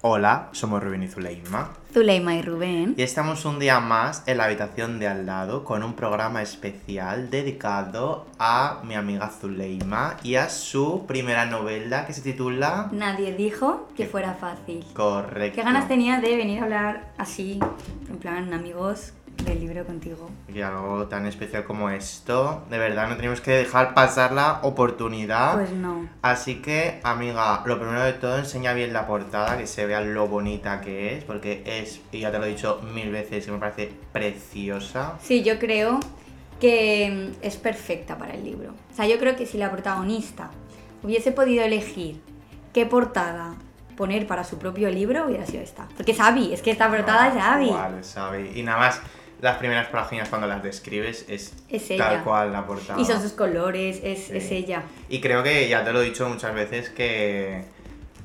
Hola, somos Rubén y Zuleima. Zuleima y Rubén. Y estamos un día más en la habitación de al lado con un programa especial dedicado a mi amiga Zuleima y a su primera novela que se titula... Nadie dijo que fuera fácil. Correcto. ¿Qué ganas tenía de venir a hablar así, en plan amigos, del libro contigo? Y algo tan especial como esto, de verdad no tenemos que dejar pasar la oportunidad. Pues no. Así que, amiga, lo primero de todo, enseña bien la portada, que se vea lo bonita que es, porque es, y ya te lo he dicho mil veces, que me parece preciosa. Sí, yo creo que mm, es perfecta para el libro. O sea, yo creo que si la protagonista hubiese podido elegir qué portada poner para su propio libro, hubiera sido esta. Porque es Abby, es que esta portada es Abby. Igual, es Abby. Y nada más, las primeras páginas cuando las describes es, Es tal ella. cual la portada. Y son sus colores, es, Sí. es ella. Y creo que ya te lo he dicho muchas veces que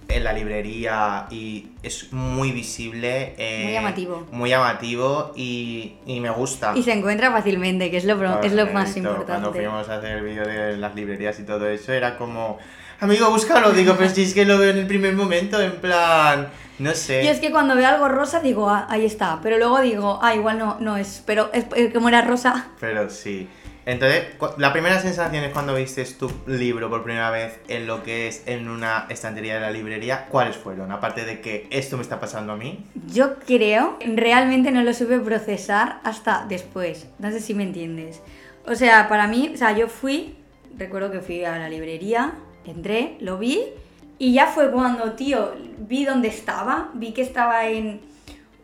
en la librería y es muy visible. eh, Muy llamativo. Muy llamativo y, y me gusta. Y se encuentra fácilmente, que es lo, es lo más importante. Cuando fuimos a hacer el vídeo de las librerías y todo eso, era como, amigo, búscalo. Digo, pero si es que lo veo en el primer momento, en plan, no sé. Yo es que cuando veo algo rosa digo, ah, ahí está. Pero luego digo, ah, igual no, no es. Pero es, eh, como era rosa. Pero sí. Entonces, la primera sensación es cuando viste tu libro por primera vez en lo que es en una estantería de la librería, ¿cuáles fueron? Aparte de que esto me está pasando a mí. Yo creo, realmente no lo supe procesar hasta después. No sé si me entiendes. O sea, para mí, o sea, yo fui, recuerdo que fui a la librería, entré, lo vi. Y ya fue cuando, tío, vi dónde estaba. Vi que estaba en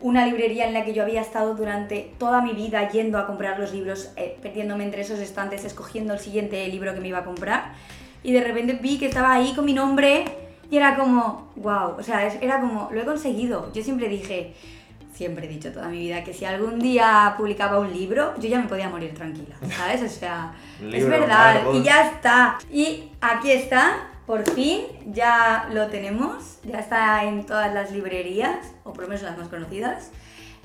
una librería en la que yo había estado durante toda mi vida yendo a comprar los libros, eh, perdiéndome entre esos estantes, escogiendo el siguiente libro que me iba a comprar. Y de repente vi que estaba ahí con mi nombre y era como, wow, o sea, era como, lo he conseguido. Yo siempre dije, siempre he dicho toda mi vida que si algún día publicaba un libro, yo ya me podía morir tranquila, ¿sabes? O sea, es verdad, y ya está. Y aquí está, por fin, ya lo tenemos, ya está en todas las librerías, o por lo menos las más conocidas.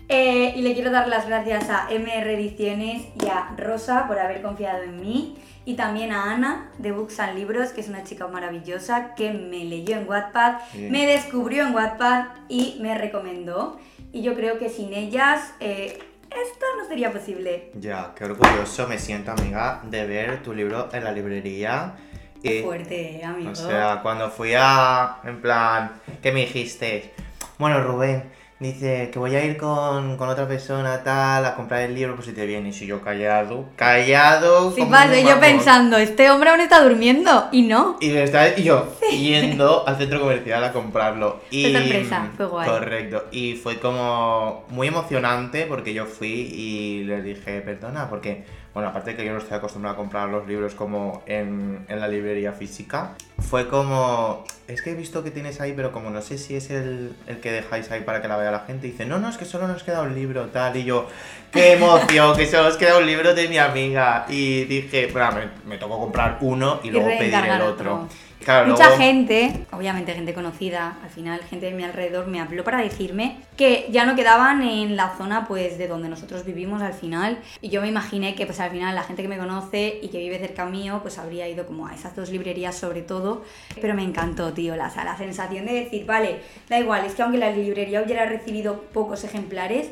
Eh, y le quiero dar las gracias a MR Ediciones y a Rosa por haber confiado en mí. Y también a Ana de Books and Libros, que es una chica maravillosa que me leyó en Wattpad, Sí. me descubrió en Wattpad y me recomendó. Y yo creo que sin ellas eh, esto no sería posible. Ya, qué orgulloso me siento, amiga, de ver tu libro en la librería. Y, Fuerte, eh, amigo. o sea, cuando fui a, en plan, ¿qué me dijiste? Bueno, Rubén, dice que voy a ir con, con otra persona tal a comprar el libro, pues si te vienes. Y yo callado, callado. Sí, un yo pensando, este hombre aún está durmiendo. Y no. Y, estaba- y yo yendo al centro comercial a comprarlo. Y, Fue sorpresa, fue guay. Correcto. Y fue como muy emocionante porque yo fui y les dije, perdona, porque, bueno, aparte de que yo no estoy acostumbrado a comprar los libros como en, en la librería física, fue como, es que he visto que tienes ahí, pero como no sé si es el, el que dejáis ahí para que la vea la gente. Y dice, no, no, es que solo nos queda un libro, tal. Y yo, qué emoción, que solo os queda un libro de mi amiga. Y dije, bueno, me, me tocó comprar uno y Y luego pedir el otro. otro. Claro, Mucha luego- gente, obviamente gente conocida, al final gente de mi alrededor me habló para decirme que ya no quedaban en la zona pues de donde nosotros vivimos al final. Y yo me imaginé que pues al final la gente que me conoce y que vive cerca mío pues habría ido como a esas dos librerías sobre todo, pero me encantó tío, la, la sensación de decir, vale, da igual, es que aunque la librería hubiera recibido pocos ejemplares,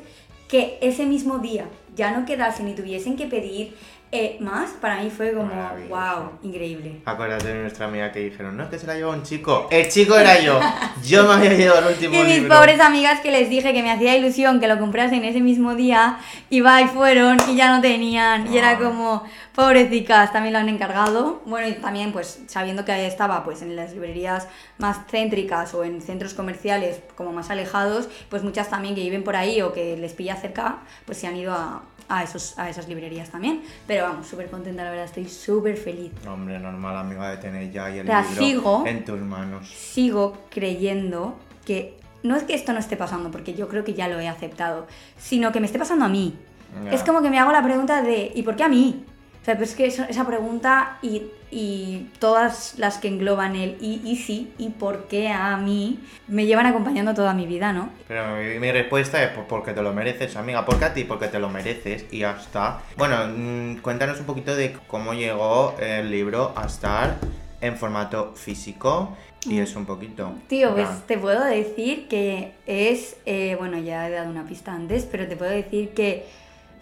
que ese mismo día ya no quedasen y tuviesen que pedir eh, más, para mí fue como, wow, increíble. Acuérdate de nuestra amiga que dijeron, no, es que se la llevó un chico. El chico era yo. Yo me había llevado el último Y mis libro. pobres amigas que les dije que me hacía ilusión que lo comprasen ese mismo día, y va y fueron y ya no tenían. Y era Ah. como, pobrecicas, también lo han encargado. Bueno, y también pues sabiendo que estaba pues en las librerías más céntricas o en centros comerciales como más alejados, pues muchas también que viven por ahí o que les pilla cerca, pues se han ido a, a, esos, a esas librerías también. Pero vamos, súper contenta, la verdad, estoy súper feliz. Hombre, normal, amiga, de tener ya ahí el La libro sigo. en tus manos. sigo creyendo que no es que esto no esté pasando, porque yo creo que ya lo he aceptado, sino que me esté pasando a mí. Ya. Es como que me hago la pregunta de ¿y por qué a mí? O sea, pues es que eso- esa pregunta y, y todas las que engloban el y, y sí y por qué a mí me llevan acompañando toda mi vida, ¿no? Pero mi, mi respuesta es porque te lo mereces, amiga. ¿Por qué a ti? Porque te lo mereces y ya está. Bueno, mm, cuéntanos un poquito de cómo llegó el libro a estar en formato físico y es un poquito. Tío, pues te puedo decir que es, eh, bueno, ya he dado una pista antes, pero te puedo decir que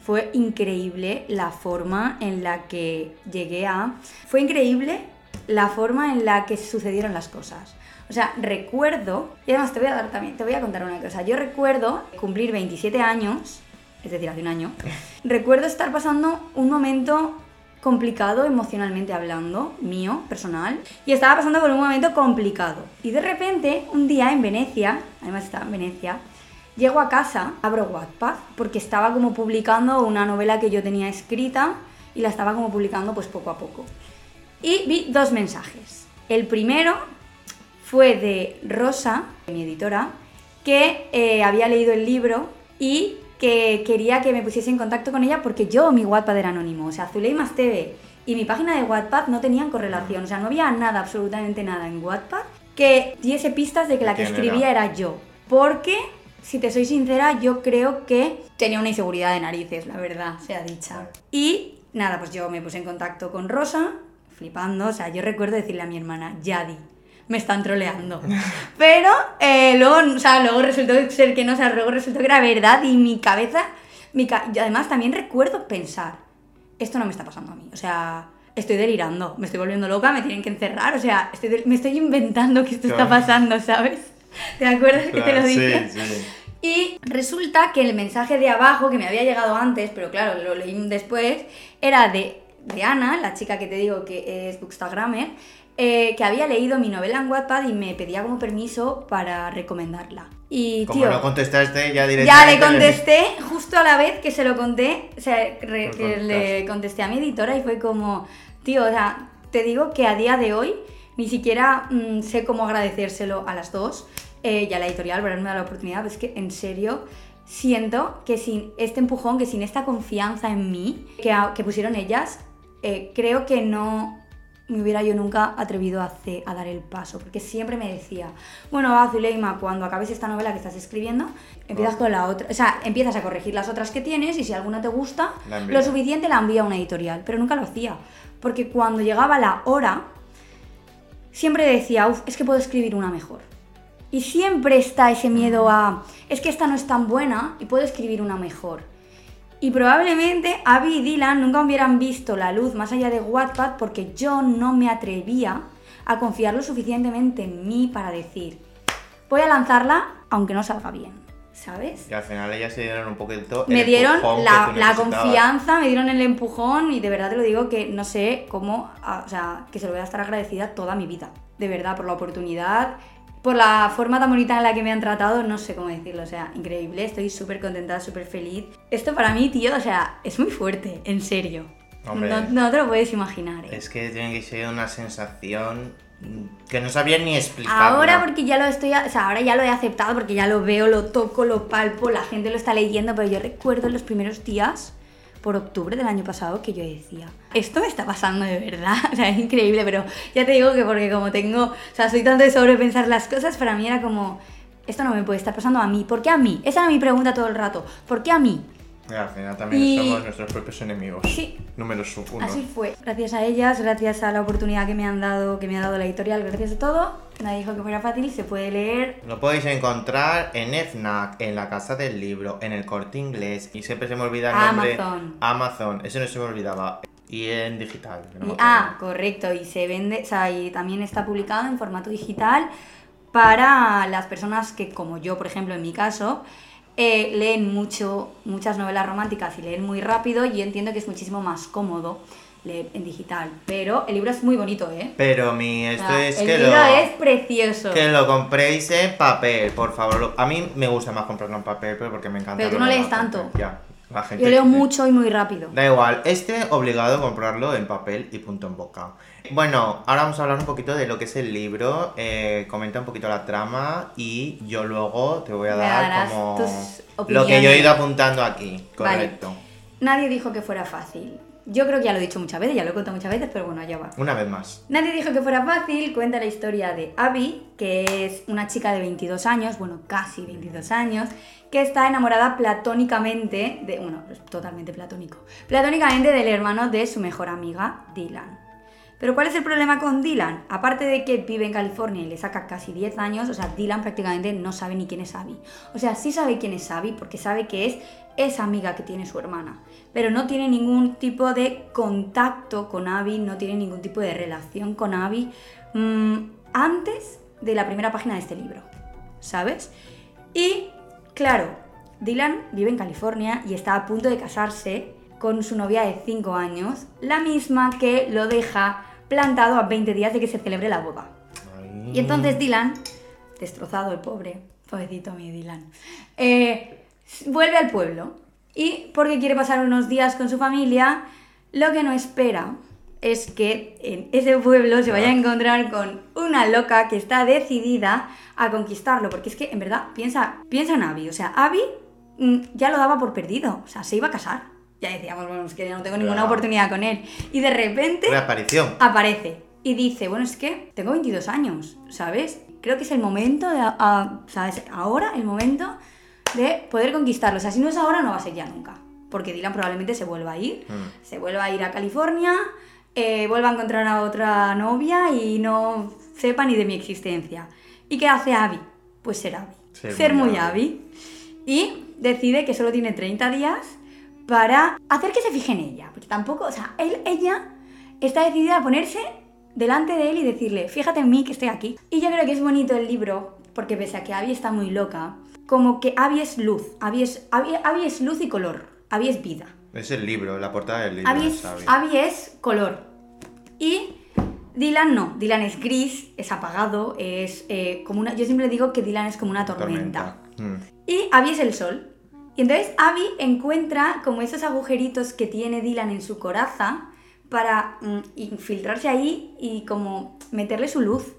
fue increíble la forma en la que llegué a... Fue increíble la forma en la que sucedieron las cosas. O sea, recuerdo, y además te voy a dar también, te voy a contar una cosa. Yo recuerdo cumplir 27 años, es decir, hace un año, recuerdo estar pasando un momento complicado emocionalmente hablando, mío, personal, y estaba pasando por un momento complicado. Y de repente, un día en Venecia, además estaba en Venecia, llego a casa, abro Wattpad, porque estaba como publicando una novela que yo tenía escrita y la estaba como publicando pues poco a poco. Y vi dos mensajes. El primero fue de Rosa, mi editora, que eh, había leído el libro y que quería que me pusiese en contacto con ella porque yo, mi Wattpad era anónimo. O sea, Zuleimas TV y mi página de Wattpad no tenían correlación. O sea, no había nada, absolutamente nada en Wattpad que diese pistas de que la que ¿Quién escribía era? era yo. Porque, si te soy sincera, yo creo que tenía una inseguridad de narices, la verdad, sea dicha. Y nada, pues yo me puse en contacto con Rosa, flipando. O sea, yo recuerdo decirle a mi hermana, Yadi, me están troleando. Pero eh, luego, o sea, luego resultó ser que no, o sea, luego resultó que era verdad y mi cabeza, mi ca- y además también recuerdo pensar, esto no me está pasando a mí, o sea, estoy delirando, me estoy volviendo loca, me tienen que encerrar, o sea, estoy me estoy inventando que esto está pasando, ¿sabes? ¿Te acuerdas que te lo sí, dije? sí. Y resulta que el mensaje de abajo, que me había llegado antes, pero claro, lo leí después, era de, de Ana, la chica que te digo que es bookstagrammer, eh, que había leído mi novela en Wattpad y me pedía como permiso para recomendarla. Y Como tío, no contestaste, ya directamente. ya le contesté justo a la vez que se lo conté, o sea, re- que le contesté a mi editora y fue como, tío, o sea, te digo que a día de hoy ni siquiera mm, sé cómo agradecérselo a las dos eh, y a la editorial por haberme dado la oportunidad, pero es que en serio siento que sin este empujón, que sin esta confianza en mí que, pusieron ellas, eh, creo que no me hubiera yo nunca atrevido a, hacer- a dar el paso, porque siempre me decía, bueno, va, Zuleima, cuando acabes esta novela que estás escribiendo, empiezas con la otra, o sea, empiezas a corregir las otras que tienes y si alguna te gusta, lo suficiente la envía a una editorial, pero nunca lo hacía, porque cuando llegaba la hora, siempre decía, uff, es que puedo escribir una mejor. Y siempre está ese miedo a, es que esta no es tan buena y puedo escribir una mejor. Y probablemente Abby y Dylan nunca hubieran visto la luz más allá de Wattpad porque yo no me atrevía a confiar lo suficientemente en mí para decir, voy a lanzarla aunque no salga bien, ¿sabes? Y al final ellas se dieron un poquito. Me dieron la, confianza, me dieron el empujón y de verdad te lo digo que no sé cómo, ah, o sea, que se lo voy a estar agradecida toda mi vida. De verdad, por la oportunidad, por la forma tan bonita en la que me han tratado, no sé cómo decirlo, o sea, increíble, estoy súper contenta, súper feliz. Esto para mí, tío, o sea, es muy fuerte, en serio. Hombre. No, no te lo puedes imaginar, ¿eh? Es que tiene que ser una sensación que no sabía ni explicar. Ahora porque ya lo estoy, o sea, ahora ya lo he aceptado porque ya lo veo, lo toco, lo palpo, la gente lo está leyendo, pero yo recuerdo los primeros días, por octubre del año pasado, que yo decía, esto me está pasando de verdad, o sea, es increíble, pero ya te digo que porque como tengo, o sea, soy tanto de sobrepensar las cosas, para mí era como, esto no me puede estar pasando a mí, ¿por qué a mí? Esa era mi pregunta todo el rato, ¿por qué a mí? Y al final también Y- somos nuestros propios enemigos. Sí. Número uno. Así fue. Gracias a ellas, gracias a la oportunidad que me han dado, que me ha dado la editorial, gracias a todo, nadie dijo que fuera fácil, se puede leer Lo podéis encontrar en FNAC, en la casa del libro, en el corte inglés. Y siempre se me olvida el nombre. Amazon. Amazon, eso no se me olvidaba. Y en digital. no Y- ah, correcto, y se vende, o sea, y también está publicado en formato digital para las personas que, como yo, por ejemplo, en mi caso, eh, leen mucho, muchas novelas románticas y leen muy rápido, y entiendo que es muchísimo más cómodo leer en digital. Pero el libro es muy bonito, ¿eh? Pero mi, esto es el que libro lo, es precioso. que lo compréis en papel, por favor. A mí me gusta más comprarlo en papel, pero porque me encanta. Pero tú no lees tanto. Ya, la gente. Yo leo mucho y muy rápido. Da igual, este obligado a comprarlo en papel y punto en boca. Bueno, ahora vamos a hablar un poquito de lo que es el libro. eh, comenta un poquito la trama y yo luego te voy a Me dar como tus lo que yo he ido apuntando aquí. Vale. Correcto. Nadie dijo que fuera fácil. Yo creo que ya lo he dicho muchas veces, ya lo he contado muchas veces, pero bueno, allá va. Una vez más. Nadie dijo que fuera fácil, cuenta la historia de Abby, que es una chica de 22 años, bueno, casi 22 años, que está enamorada platónicamente de, bueno, es totalmente platónico, platónicamente del hermano de su mejor amiga, Dylan. Pero ¿cuál es el problema con Dylan? Aparte de que vive en California y le saca casi 10 años, o sea, Dylan prácticamente no sabe ni quién es Abby. O sea, sí sabe quién es Abby porque sabe que es esa amiga que tiene su hermana, pero no tiene ningún tipo de contacto con Abby, no tiene ningún tipo de relación con Abby mm, antes de la primera página de este libro, ¿sabes? Y claro, Dylan vive en California y está a punto de casarse con su novia de 5 años, la misma que lo deja plantado a 20 días de que se celebre la boda. Ay. Y entonces Dylan, destrozado el pobre, pobrecito mi Dylan, eh, vuelve al pueblo y porque quiere pasar unos días con su familia, lo que no espera es que en ese pueblo se vaya a encontrar con una loca que está decidida a conquistarlo, porque es que en verdad piensa, piensa en Abby, o sea, Abby mm, ya lo daba por perdido, o sea, se iba a casar. Ya decíamos, bueno, es que ya no tengo ninguna Claro. oportunidad con él. Y de repente Reaparición. aparece y dice, bueno, es que tengo 22 años, ¿sabes? Creo que es el momento de, a- ¿sabes? Ahora el momento de poder conquistarlo. O sea, si no es ahora, no va a ser ya nunca. Porque Dylan probablemente se vuelva a ir, Mm. se vuelva a ir a California, eh, vuelva a encontrar a otra novia y no sepa ni de mi existencia. ¿Y qué hace Abby? Pues ser Abby. Ser Ser, muy muy Abby. Y decide que solo tiene 30 días para hacer que se fije en ella. Porque tampoco, o sea, él, ella está decidida a ponerse delante de él y decirle, fíjate en mí que estoy aquí. Y yo creo que es bonito el libro, porque pese a que Abby está muy loca, como que Abby es luz, Abby es, Abby, Abby es luz y color, Abby es vida. Es el libro, la portada del libro. Abby es, ¿sabes? Abby es color. Y Dylan no, Dylan es gris, es apagado, es eh, como una... Yo siempre digo que Dylan es como una tormenta. Mm. Y Abby es el sol. Y entonces Abby encuentra como esos agujeritos que tiene Dylan en su coraza para mm, infiltrarse ahí y como meterle su luz.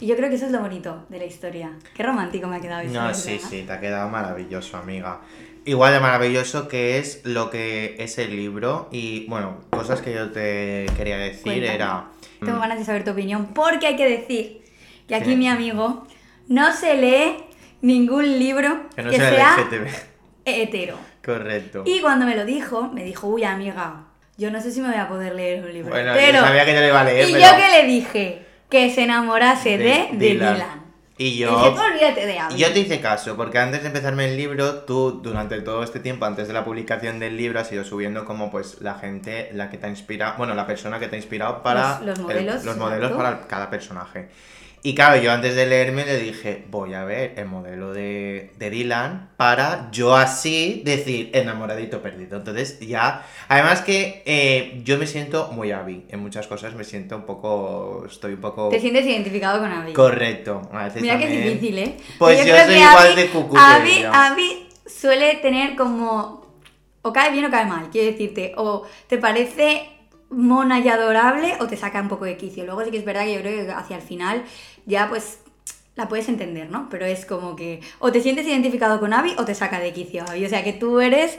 Y yo creo que eso es lo bonito de la historia. Qué romántico me ha quedado. No, sí, sí, te ha quedado maravilloso, amiga. Igual de maravilloso que es lo que es el libro y, bueno, cosas que yo te quería decir Cuéntame. era... Tengo mm, ganas de saber tu opinión porque hay que decir que aquí Sí. mi amigo no se lee ningún libro Que no que sea sea. Hetero. Correcto. Y cuando me lo dijo, me dijo, uy amiga, yo no sé si me voy a poder leer un libro. Bueno, pero... yo sabía que te lo iba a leer, Y pero... yo que le dije que se enamorase de, de Dylan. Y yo... dije, tú olvídate de Abby. Y yo te hice caso, porque antes de empezarme el libro, tú durante todo este tiempo, antes de la publicación del libro, has ido subiendo como pues la gente, la que te ha inspirado, bueno, la persona que te ha inspirado para... Los- los el- modelos, los modelos para cada personaje. Y claro, yo antes de leerme le dije, voy a ver el modelo de, de Dylan para yo así decir enamoradito perdido. Entonces ya, además que eh, yo me siento muy Abby, en muchas cosas me siento un poco, estoy un poco... Te sientes identificado con Abby. Correcto. A veces Mira que es difícil, ¿eh? Pues yo creo soy que igual Abby- de cucú Abby, suele tener como... O cae bien o cae mal, quiero decirte. O te parece mona y adorable o te saca un poco de quicio. Luego sí que es verdad que yo creo que hacia el final ya pues la puedes entender, ¿no? Pero es como que o te sientes identificado con Abby o te saca de quicio Abby. O sea que tú eres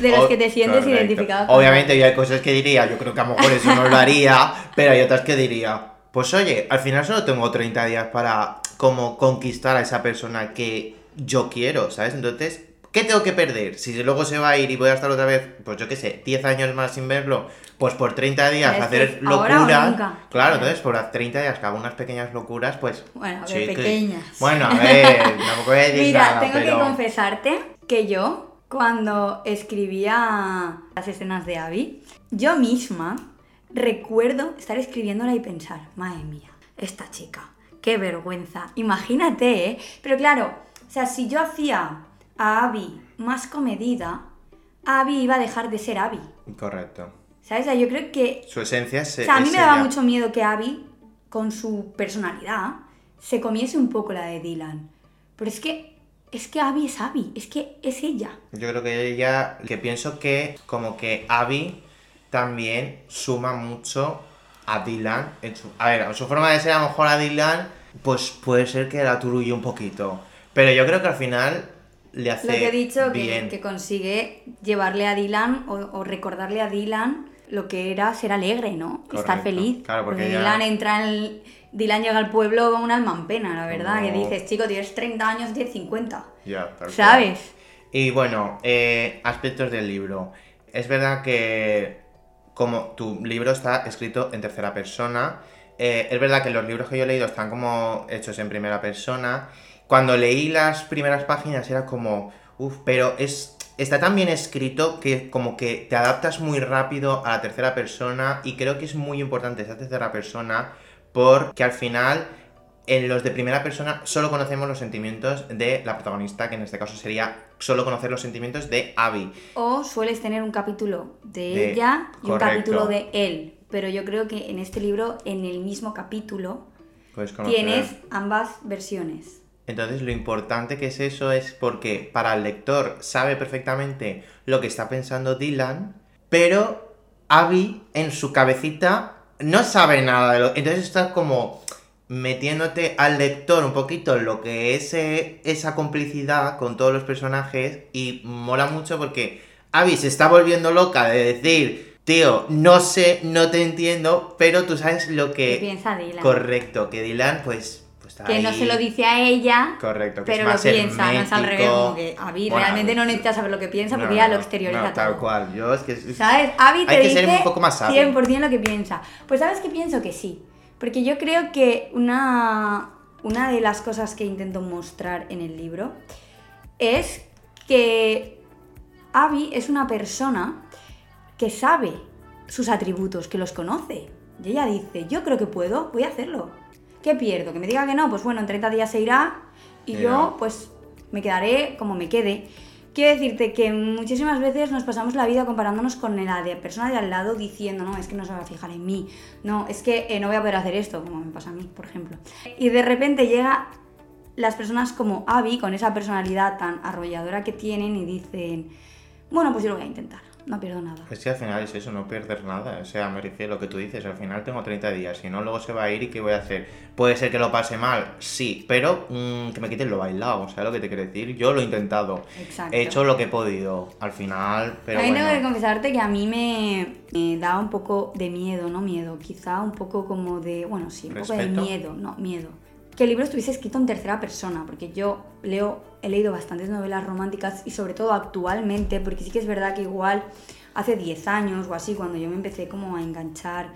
de los O- que te sientes correcto. identificado con Obviamente yo hay cosas que diría, yo creo que a lo mejor eso no lo haría, pero hay otras que diría, pues oye, al final solo tengo 30 días para como conquistar a esa persona que yo quiero, ¿sabes? Entonces, ¿qué tengo que perder? Si luego se va a ir y voy a estar otra vez, pues yo qué sé, 10 años más sin verlo, pues por 30 días Es hacer locuras. Claro, entonces por 30 días que hago unas pequeñas locuras, pues... Bueno, a ver, pequeñas. Bueno, a ver, tampoco voy a decir Mira, nada, tengo pero... que confesarte que yo, cuando escribía las escenas de Abby, yo misma recuerdo estar escribiéndola y pensar, madre mía, esta chica, qué vergüenza. Imagínate, ¿eh? Pero claro, o sea, si yo hacía a Abby más comedida, Abby iba a dejar de ser Abby. Correcto. ¿Sabes? O sea, yo creo que Su esencia es... o sea, a mí me daba mucho miedo que Abby, con su personalidad, se comiese un poco la de Dylan. Pero es que, es que Abby es Abby, es que es ella. Yo creo que ella, que pienso que como que Abby también suma mucho a Dylan. En su, a ver, en su forma de ser a lo mejor a Dylan, pues puede ser que la turulle un poquito. Pero yo creo que al final le hace Lo que he dicho, que, bien. que consigue llevarle a Dylan o, o recordarle a Dylan lo que era ser alegre, ¿no? Estar feliz. Claro, porque ya- Dylan entra en... Dylan llega al pueblo con un alma en pena, la verdad. Que dices, chico, tienes 30 años, tienes 50. Ya, tal cual. ¿Sabes? Y bueno, eh, aspectos del libro. Es verdad que como tu libro está escrito en tercera persona. Eh, es verdad que los libros que yo he leído están como hechos en primera persona. Cuando leí las primeras páginas era como, uff, pero es, está tan bien escrito que como que te adaptas muy rápido a la tercera persona y creo que es muy importante esa tercera persona porque al final en los de primera persona solo conocemos los sentimientos de la protagonista, que en este caso sería solo conocer los sentimientos de Abby. O sueles tener un capítulo de, De- ella y un capítulo de él. Pero yo creo que en este libro, en el mismo capítulo, tienes ambas versiones. Entonces lo importante que es eso es porque para el lector sabe perfectamente lo que está pensando Dylan, pero Abby en su cabecita no sabe nada de lo... Entonces está como metiéndote al lector un poquito lo que es eh, esa complicidad con todos los personajes y mola mucho porque Abby se está volviendo loca de decir, tío, no sé, no te entiendo, pero tú sabes lo ¿Qué que... piensa Dylan? Correcto, que Dylan pues... pues está Que no se lo dice a ella, Correcto, que pero es lo más piensa, no es al revés. hermético. Como que Abby Bueno, realmente no necesita saber lo que piensa porque No, no, lo exterioriza no, tal todo. cual. Yo es que es- ¿Sabes? Abby te Hay que dice ser un poco más sabio. 100% lo que piensa. Pues ¿sabes qué pienso? Que sí. Porque yo creo que una, una de las cosas que intento mostrar en el libro es que Abby es una persona que sabe sus atributos, que los conoce. Y ella dice, yo creo que puedo, voy a hacerlo. ¿Qué pierdo? Que me diga que no, pues bueno, en 30 días se irá y yo pues me quedaré como me quede. Quiero decirte que muchísimas veces nos pasamos la vida comparándonos con la de persona de al lado diciendo, no, es que no se va a fijar en mí, no, es que eh, no voy a poder hacer esto, como me pasa a mí, por ejemplo. Y de repente llega las personas como Abby, con esa personalidad tan arrolladora que tienen y dicen, bueno, pues yo lo voy a intentar, no pierdo nada. Es que al final es eso, no perder nada. O sea, me refiero a lo que tú dices. Al final tengo 30 días. Si no, luego se va a ir y ¿qué voy a hacer? Puede ser que lo pase mal, sí. Pero mm, que me quiten lo bailado. ¿Sabes lo que te quiero decir? Yo lo he intentado. Exacto. He hecho lo que he podido. Al final, pero También bueno. tengo que confesarte que a mí me, me da un poco de miedo, no miedo, quizá un poco como de, bueno, sí, un poco de miedo, no, miedo. Que el libro estuviese escrito en tercera persona, porque yo leo, he leído bastantes novelas románticas y sobre todo actualmente, porque sí que es verdad que igual hace 10 años o así, cuando yo me empecé como a enganchar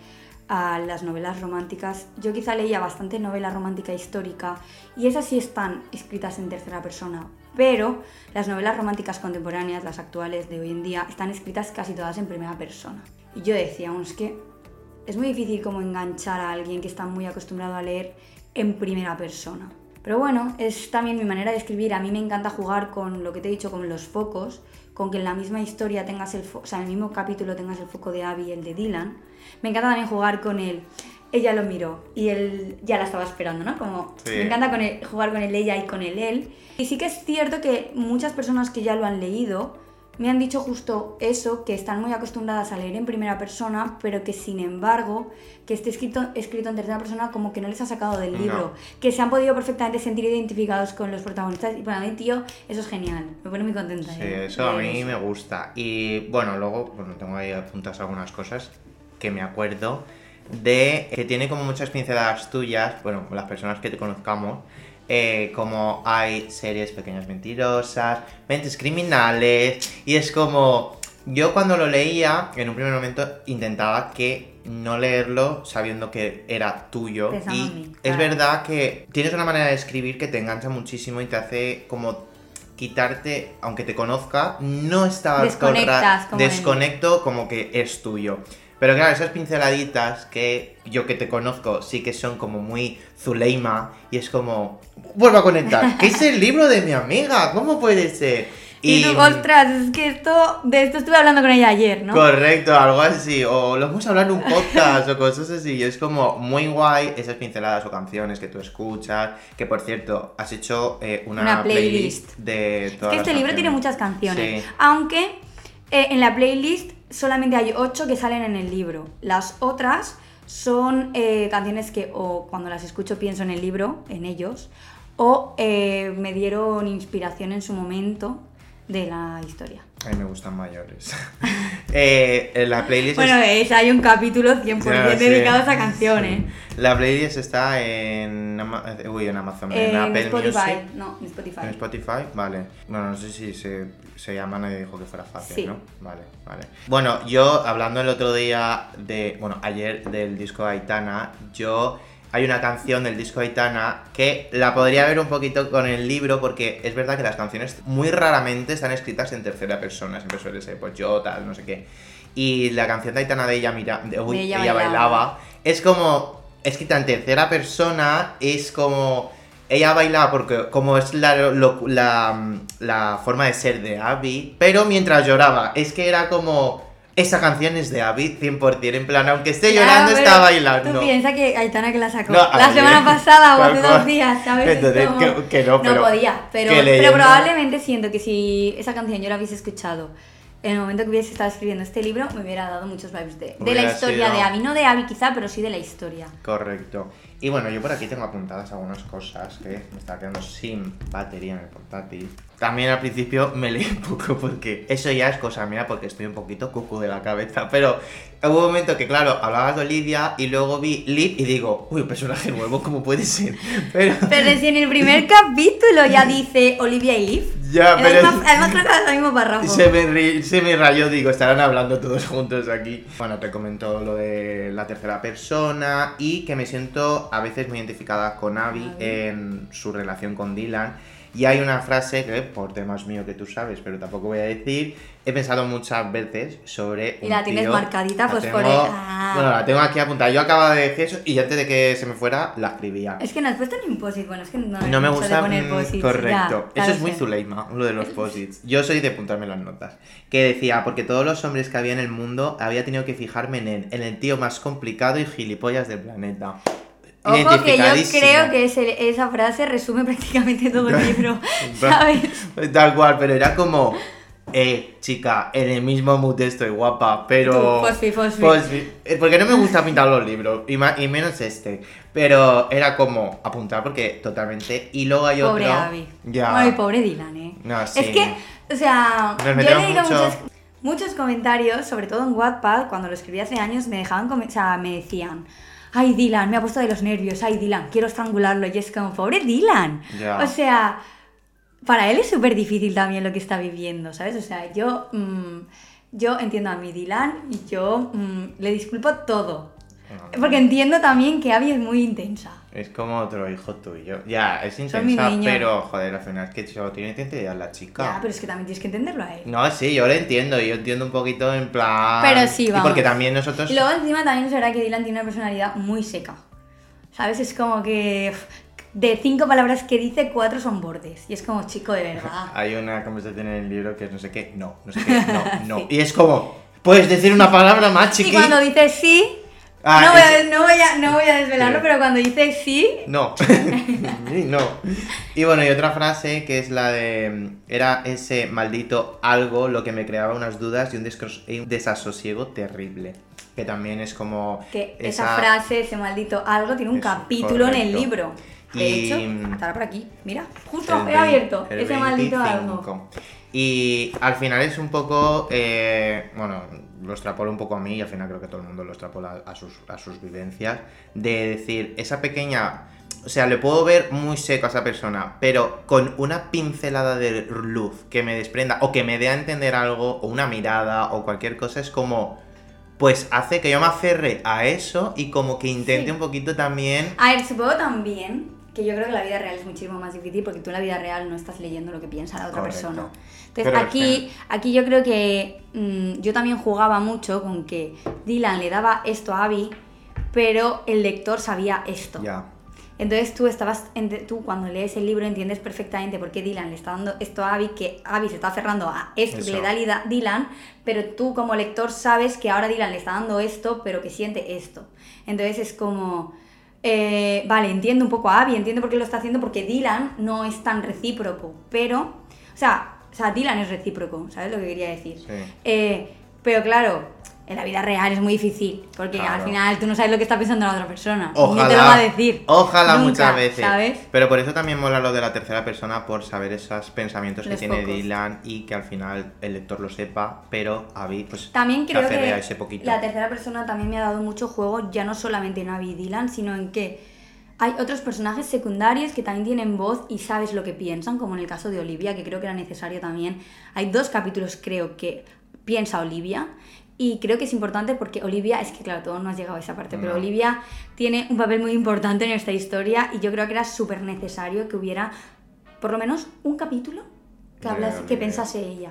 a las novelas románticas, yo quizá leía bastante novela romántica histórica y esas sí están escritas en tercera persona, pero las novelas románticas contemporáneas, las actuales de hoy en día, están escritas casi todas en primera persona. Y yo decía, es que es muy difícil como enganchar a alguien que está muy acostumbrado a leer en primera persona. Pero bueno, es también mi manera de escribir. A mí me encanta jugar con lo que te he dicho, con los focos, con que en la misma historia tengas el, o sea, en el mismo capítulo tengas el foco de Abby y el de Dylan. Me encanta también jugar con él. Ella lo miró y él ya la estaba esperando, ¿no? Como Sí. me encanta con el- jugar con el ella y con el él. Y sí que es cierto que muchas personas que ya lo han leído me han dicho justo eso, que están muy acostumbradas a leer en primera persona, pero que sin embargo, que esté escrito, escrito en tercera persona como que no les ha sacado del No. libro, que se han podido perfectamente sentir identificados con los protagonistas y para mí, tío, eso es genial, me pone muy contenta. Sí, ¿eh? eso a mí eso. me gusta. Y bueno, luego bueno, tengo ahí apuntadas algunas cosas que me acuerdo de que tiene como muchas pinceladas tuyas, bueno, las personas que te conozcamos, eh, como hay series pequeñas mentirosas, mentes criminales, y es como, yo cuando lo leía, en un primer momento intentaba que no leerlo sabiendo que era tuyo. Pensando y es verdad que tienes una manera de escribir que te engancha muchísimo y te hace como quitarte, aunque te conozca, no está Desconectas como desconecto como que es tuyo. Pero claro, esas pinceladitas que yo que te conozco sí que son como muy Zuleima y es como, vuelvo a conectar, que es el libro de mi amiga, ¿cómo puede ser? Y tú, ostras, es que esto, de esto estuve hablando con ella ayer, ¿no? Correcto, algo así. O lo vamos a hablar en un podcast o cosas así. Y es como muy guay esas pinceladas o canciones que tú escuchas. Que por cierto, has hecho eh, una, Una playlist. playlist. de Es todas que las este libro tiene muchas canciones. Sí. Aunque eh, en la playlist solamente hay ocho que salen en el libro. Las otras son eh, canciones que o cuando las escucho pienso en el libro, en ellos, o eh, me dieron inspiración en su momento de la historia. A mí me gustan mayores. eh, la playlist. Bueno, es, hay un capítulo 100% Ya, sí. dedicado a esa canción, ¿eh? La playlist está en, Ama- eh, uy, en Amazon, en, En Apple Spotify. Music. No, en Spotify. En Spotify, vale. Bueno, no sé si se, se llama, nadie dijo que fuera fácil, Sí. ¿no? Vale, vale. Bueno, yo hablando el otro día de, bueno, ayer del disco de Aitana, yo hay una canción del disco de Aitana que la podría ver un poquito con el libro porque es verdad que las canciones muy raramente están escritas en tercera persona, siempre suele ser pues yo, tal, no sé qué. Y la canción de Aitana de ella, mira, de, uy, De Ella ella Bailaba. bailaba, es como escrita en tercera persona, es como ella bailaba porque como es la, lo- la, la forma de ser de Abby, pero mientras lloraba, es que era como esa canción es de Abby 100%, en plan, aunque esté Claro, llorando, está bailando. Tú piensas que Aitana que la sacó No, la semana pasada o hace dos días, ¿sabes? Es Entonces, como- que- que no, pero- podía, pero, probablemente siento que si esa canción yo la hubiese escuchado en el momento que hubiese estado escribiendo este libro, me hubiera dado muchos vibes de, de la historia sido- de Abby. No de Abby quizá, pero sí de la historia. Correcto. Y bueno, yo por aquí tengo apuntadas algunas cosas que me está quedando sin batería en el portátil. También al principio me leí un poco porque eso ya es cosa mía porque estoy un poquito cucu de la cabeza. Pero hubo un momento que, claro, hablabas de Olivia y luego vi Liv y digo, uy, un personaje nuevo, ¿cómo puede ser? Pero Pero si en el primer capítulo ya dice Olivia y Liv. ya, pero... Además creo que es el mismo párrafo. Se me, se me rayó, digo, estarán hablando todos juntos aquí. Bueno, te comento lo de la tercera persona y que me siento a veces muy identificada con Abby Abby. en su relación con Dylan. Y hay una frase que, por temas míos que tú sabes, pero tampoco voy a decir, he pensado muchas veces sobre. Y un la tienes tío. marcadita, La pues, tengo- por el- ah. Bueno, la tengo aquí apuntada. Yo acababa de decir eso y antes de que se me fuera, la escribía. Es que no has puesto ni un posit, bueno, es que no, No me gusta. de poner mm, posits, correcto. ya, Eso es muy. Zuleima, lo de los posits. Yo soy de apuntarme las notas. Que decía, porque todos los hombres que había en el mundo había tenido que fijarme en él, en el tío más complicado y gilipollas del planeta. Ojo que yo creo que ese- esa frase resume prácticamente todo el libro, ¿sabes? Tal cual, pero era como. Eh, chica, en el mismo mood estoy guapa, pero. Fosfi, fosfi. Eh, Porque no me gusta pintar los libros, y, ma- y menos este. Pero era como apuntar porque totalmente. Y luego hay Pobre otro. Abby. Ya. Ay, pobre Dylan, ¿eh? No, sí. Es que, o sea, yo he metemos leído mucho- muchos, muchos comentarios, sobre todo en Wattpad, cuando lo escribí hace años, me dejaban, o sea, me decían, ay, Dylan, me ha puesto de los nervios, ay, Dylan, quiero estrangularlo, y es como, pobre Dylan. O sea, para él es súper difícil también lo que está viviendo, ¿sabes? O sea, yo, mm, yo entiendo a mi Dylan y yo mm, le disculpo todo. No. Porque entiendo también que Abby es muy intensa. Es como otro hijo tuyo. Ya, es intensa, pero joder, al final es que solo tiene intensidad la chica. Ya, pero es que también tienes que entenderlo a él. No, sí, yo lo entiendo, yo entiendo un poquito en plan. Pero sí, Y vamos. porque también nosotros. Y luego encima también es verdad que Dylan tiene una personalidad muy seca. ¿Sabes? Es como que de cinco palabras que dice, cuatro son bordes. Y es como, chico, de verdad. Hay una conversación en el libro que es no sé qué, no, no sé qué, no, no. Sí. Y es como, puedes decir una palabra más Y chiqui. cuando dice sí, Ah, no, voy a, no, voy a, no voy a desvelarlo, pero cuando dice sí, No. No. Y bueno, y otra frase que es la de. Era ese maldito algo lo que me creaba unas dudas y un, descros- y un desasosiego terrible. Que también es como. que esa, frase, ese maldito algo, tiene un capítulo en el libro. De Y- hecho, estará por aquí. Mira, justo el he abierto ese maldito 25. algo. Y al final es un poco, eh, bueno, lo extrapolo un poco a mí y al final creo que todo el mundo lo extrapola a sus, a sus vivencias, de decir, esa pequeña, o sea, le puedo ver muy seco a esa persona, pero con una pincelada de luz que me desprenda o que me dé a entender algo, o una mirada o cualquier cosa, es como, pues hace que yo me aferre a eso y como que intente Sí. un poquito también... A ver, supongo también que yo creo que la vida real es muchísimo más difícil porque tú en la vida real no estás leyendo lo que piensa la otra Correcto. persona. Entonces Pero aquí, aquí yo creo que mm, yo también jugaba mucho con que Dylan le daba esto a Abby, pero el lector sabía esto. Entonces tú estabas, tú cuando lees el libro entiendes perfectamente por qué Dylan le está dando esto a Abby, que Abby se está aferrando a esto que le da Dylan, pero tú como lector sabes que ahora Dylan le está dando esto, pero que siente esto. Entonces es como, eh, vale, entiendo un poco a Abby, entiendo por qué lo está haciendo, porque Dylan no es tan recíproco, pero, o sea, o sea Dylan es recíproco, ¿sabes lo que quería decir? Sí. Eh, pero claro, en la vida real es muy difícil, porque Claro. al final tú no sabes lo que está pensando la otra persona. Ojalá, Ni te lo va a decir. ojalá Nunca, muchas veces. ¿Sabes? Pero por eso también mola lo de la tercera persona, por saber esos pensamientos Los que tiene. Dylan y que al final el lector lo sepa, pero Abby pues También creo que ese poquito. la tercera persona también me ha dado mucho juego, ya no solamente en Abby y Dylan, sino en que hay otros personajes secundarios que también tienen voz y sabes lo que piensan, como en el caso de Olivia, que creo que era necesario también. Hay dos capítulos, creo, que piensa Olivia. Y creo que es importante porque Olivia, es que claro, todos no has llegado a esa parte, pero. Olivia tiene un papel muy importante en esta historia y yo creo que era súper necesario que hubiera por lo menos un capítulo que, hablase, que pensase ella.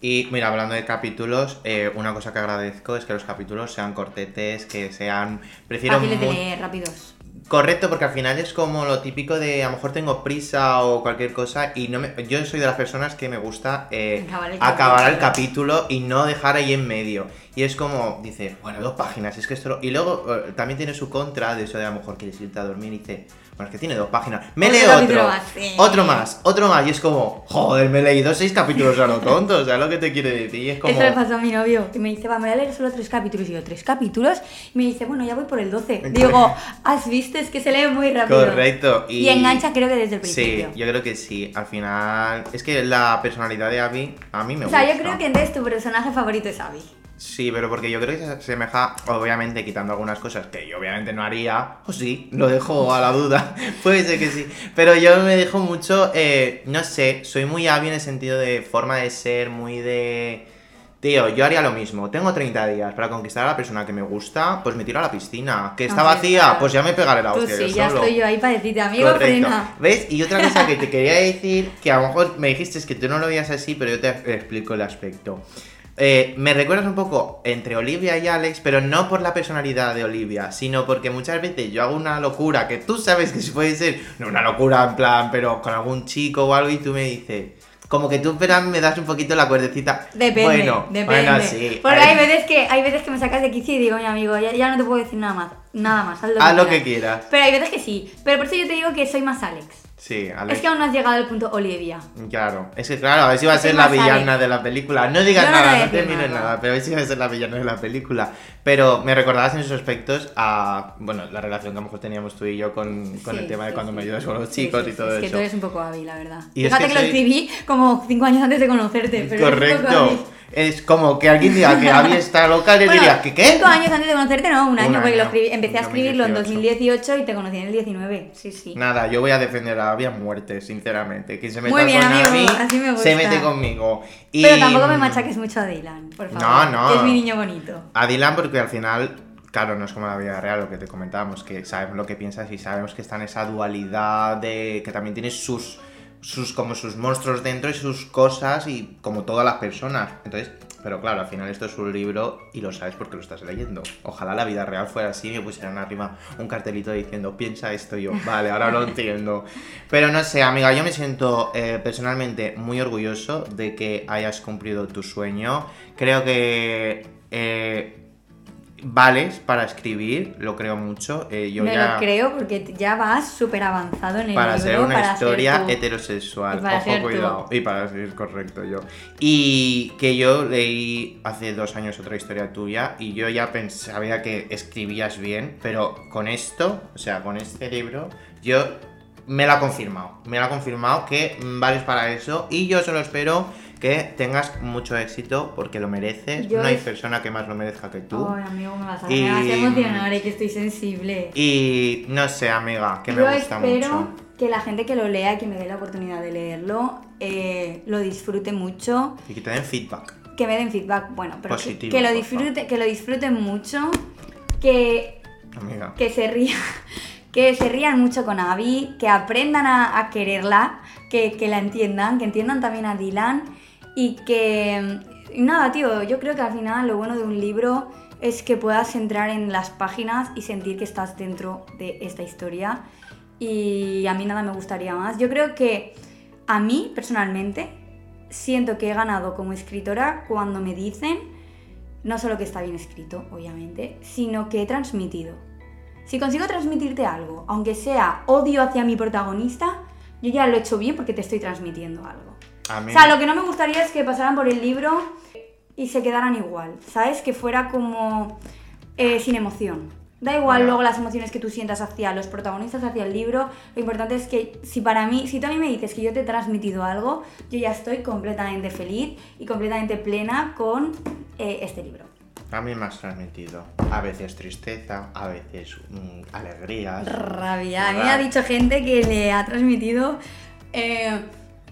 Y mira, hablando de capítulos, eh, una cosa que agradezco es que los capítulos sean cortetes, que sean... Prefiero Fáciles de leer, rápidos. Correcto, porque al final es como lo típico de a lo mejor tengo prisa o cualquier cosa y no me, yo soy de las personas que me gusta eh, Acabar el acabar el capítulo. y no dejar ahí en medio. Y es como, dice, bueno, dos páginas, es que esto... lo-". Y luego eh, también tiene su contra de eso de a lo mejor quieres irte a dormir y dice, bueno, es que tiene dos páginas. Me leo otro, más, sí. otro más, otro más. Y es como, joder, me he leído seis capítulos a lo tonto, ¿sabes lo que te quiere decir? Y es como... Eso le pasó a mi novio, que me dice, va, me voy a leer solo tres capítulos. Y yo, ¿tres capítulos? Y me dice, bueno, ya voy por el 12. Digo, ¿has visto? Es que se lee muy rápido. Correcto. Y, engancha creo que desde el Sí, principio. yo creo que sí. Al final, es que la personalidad de Abby a mí me o gusta. sea, yo creo que entonces tu personaje favorito es Abby. Sí, pero porque yo creo que se asemeja, obviamente, quitando algunas cosas que yo obviamente no haría, o sí, lo dejo a la duda, puede ser que sí, pero yo me dejo mucho, eh, no sé, soy muy Abby en el sentido de forma de ser, muy de... Tío, yo haría lo mismo, tengo 30 días para conquistar a la persona que me gusta, pues me tiro a la piscina, que está vacía, claro. pues ya me pegaré la hostia sí, yo ya solo. estoy yo ahí para decirte, amigo, Correcto. frena. ¿Ves? Y otra cosa que te quería decir, que a lo mejor me dijiste es que tú no lo veías así, pero yo te explico el aspecto. Eh, me recuerdas un poco entre Olivia y Alex, pero no por la personalidad de Olivia, sino porque muchas veces yo hago una locura que tú sabes que puede ser, no una locura en plan, pero con algún chico o algo y tú me dices, como que tú pero me das un poquito la cuerdecita. Depende, bueno, depende. Bueno, sí. Porque hay veces que hay veces que me sacas de quicio y digo, mi amigo, ya, ya no te puedo decir nada más, nada más, haz lo, Haz que, lo quieras". que quieras. Pero hay veces que sí. Pero por eso yo te digo que soy más Alex. Sí, Alex. Es que aún no has llegado al punto Olivia. Claro, es que claro, a ver si va a Es que ser la más sale. villana de la película. No digas no nada, no termines nada. nada, pero a ver si va a ser la villana de la película. Pero me recordabas en esos aspectos a, bueno, la relación que a lo mejor teníamos tú y yo con, con Sí, el tema de sí, cuando sí. me ayudas con los chicos y todo es que eso. tú eres un poco hábil, la verdad. Y es Fíjate que que, lo soy- escribí como cinco años antes de conocerte. Pero. Correcto. Es como que alguien diga que Abby está loca y le Bueno, diría que qué. Cinco años antes de conocerte, no, un año, Un porque lo escribí- empecé a escribirlo en 2018. 2018 y te conocí en el 19. Sí, sí. Nada, yo voy a defender a Abby a muerte, sinceramente. Quien se meta Muy bien, con amigo, Abby, así me se gusta. mete conmigo. Y- Pero tampoco me machaques mucho a Dylan, por favor. No, no. Que es mi niño bonito. A Dylan porque al final, claro, no es como la vida real lo que te comentábamos, que sabemos lo que piensas y sabemos que está en esa dualidad de que también tiene sus sus como sus monstruos dentro y sus cosas y como todas las personas. Entonces, pero claro, al final esto es un libro y lo sabes porque lo estás leyendo. Ojalá la vida real fuera así y me pusieran arriba un cartelito diciendo, piensa esto yo. Vale, ahora lo entiendo. Pero no sé, amiga, yo me siento eh, personalmente muy orgulloso de que hayas cumplido tu sueño. Creo que eh, vales para escribir, lo creo mucho. Eh, yo me ya lo creo porque ya vas súper avanzado en el para libro. ser una para historia ser heterosexual. Y para Ojo, ser tú. cuidado. Y para ser correcto yo. Y que yo leí hace dos años otra historia tuya y yo ya pens- sabía que escribías bien, pero con esto, o sea, con este libro, yo me lo ha confirmado. Me lo ha confirmado que vales para eso y yo solo espero que tengas mucho éxito porque lo mereces. Yo no hay es- persona que más lo merezca que tú. Ay, amigo, me vas a, Y- me vas a emocionar y que estoy sensible. Y no sé, amiga, que me Yo gusta espero mucho. que la gente que lo lea y que me dé la oportunidad de leerlo eh, lo disfrute mucho, Y que te den feedback. que me den feedback, bueno, pero que- Positivo, que, lo por disfrute, que lo disfruten mucho, que, Amiga. que se rían, que se rían mucho con Abby, que aprendan a, a quererla, que, que la entiendan, que entiendan también a Dylan y que y nada, tío, yo creo que al final lo bueno de un libro es que puedas entrar en las páginas y sentir que estás dentro de esta historia y a mí nada me gustaría más. Yo creo que a mí personalmente siento que he ganado como escritora cuando me dicen no solo que está bien escrito, obviamente, sino que he transmitido. Si consigo transmitirte algo, aunque sea odio hacia mi protagonista, yo ya lo he hecho bien porque te estoy transmitiendo algo. A mí- O sea, lo que no me gustaría es que pasaran por el libro y se quedaran igual, ¿sabes? Que fuera como eh, sin emoción. Da igual luego las emociones que tú sientas hacia los protagonistas, hacia el libro. Lo importante es que si para mí, si tú a mí me dices que yo te he transmitido algo, yo ya estoy completamente feliz y completamente plena con eh, este libro. A mí me has transmitido a veces tristeza, a veces mm, alegrías. Rabia. A mí me ha dicho gente que le ha transmitido eh,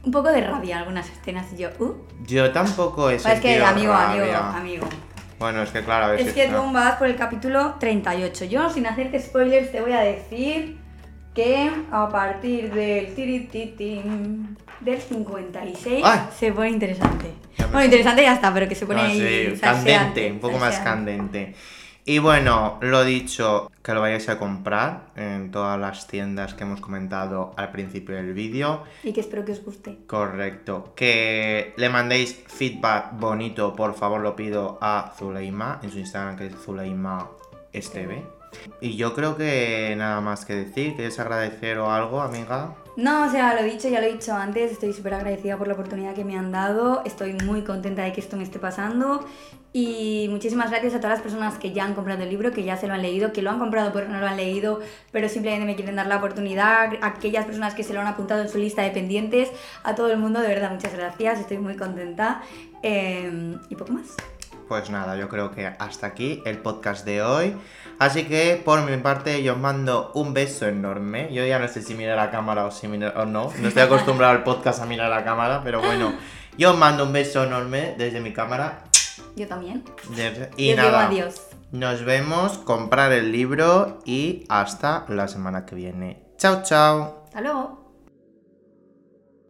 un poco de rabia algunas escenas y yo, uh. Yo tampoco he Es que sentido amigo, amigo, rabia. amigo. Bueno, es que claro, a veces... Es que tú no. vas por el capítulo 38. Yo, sin hacerte spoilers, te voy a decir que a partir del tiritititín del 56 ¡Ay! se pone interesante. Bueno, interesante ya está, pero que se pone No, ahí sí, salseante, candente, un poco más candente. Y bueno, lo dicho, que lo vayáis a comprar en todas las tiendas que hemos comentado al principio del vídeo. Y que espero que os guste. Correcto. Que le mandéis feedback bonito, por favor, lo pido a Zuleima en su Instagram, que es Zuleima STV. Y yo creo que nada más que decir. ¿Quieres agradecer o algo, amiga? No, o sea, lo he dicho, ya lo he dicho antes, estoy súper agradecida por la oportunidad que me han dado, estoy muy contenta de que esto me esté pasando y muchísimas gracias a todas las personas que ya han comprado el libro, que ya se lo han leído, que lo han comprado pero no lo han leído, pero simplemente me quieren dar la oportunidad, aquellas personas que se lo han apuntado en su lista de pendientes, a todo el mundo, de verdad, muchas gracias, estoy muy contenta eh, y poco más. Pues nada, yo creo que hasta aquí el podcast de hoy. Así que por mi parte yo os mando un beso enorme. Yo ya no sé si mirar la cámara o si mirar o no. No estoy acostumbrado al podcast a mirar la cámara, pero bueno. Yo os mando un beso enorme desde mi cámara. Yo también. Desde- Y Y os digo nada. adiós. Nos vemos, comprar el libro y hasta la semana que viene. Chao, chao. Hasta luego.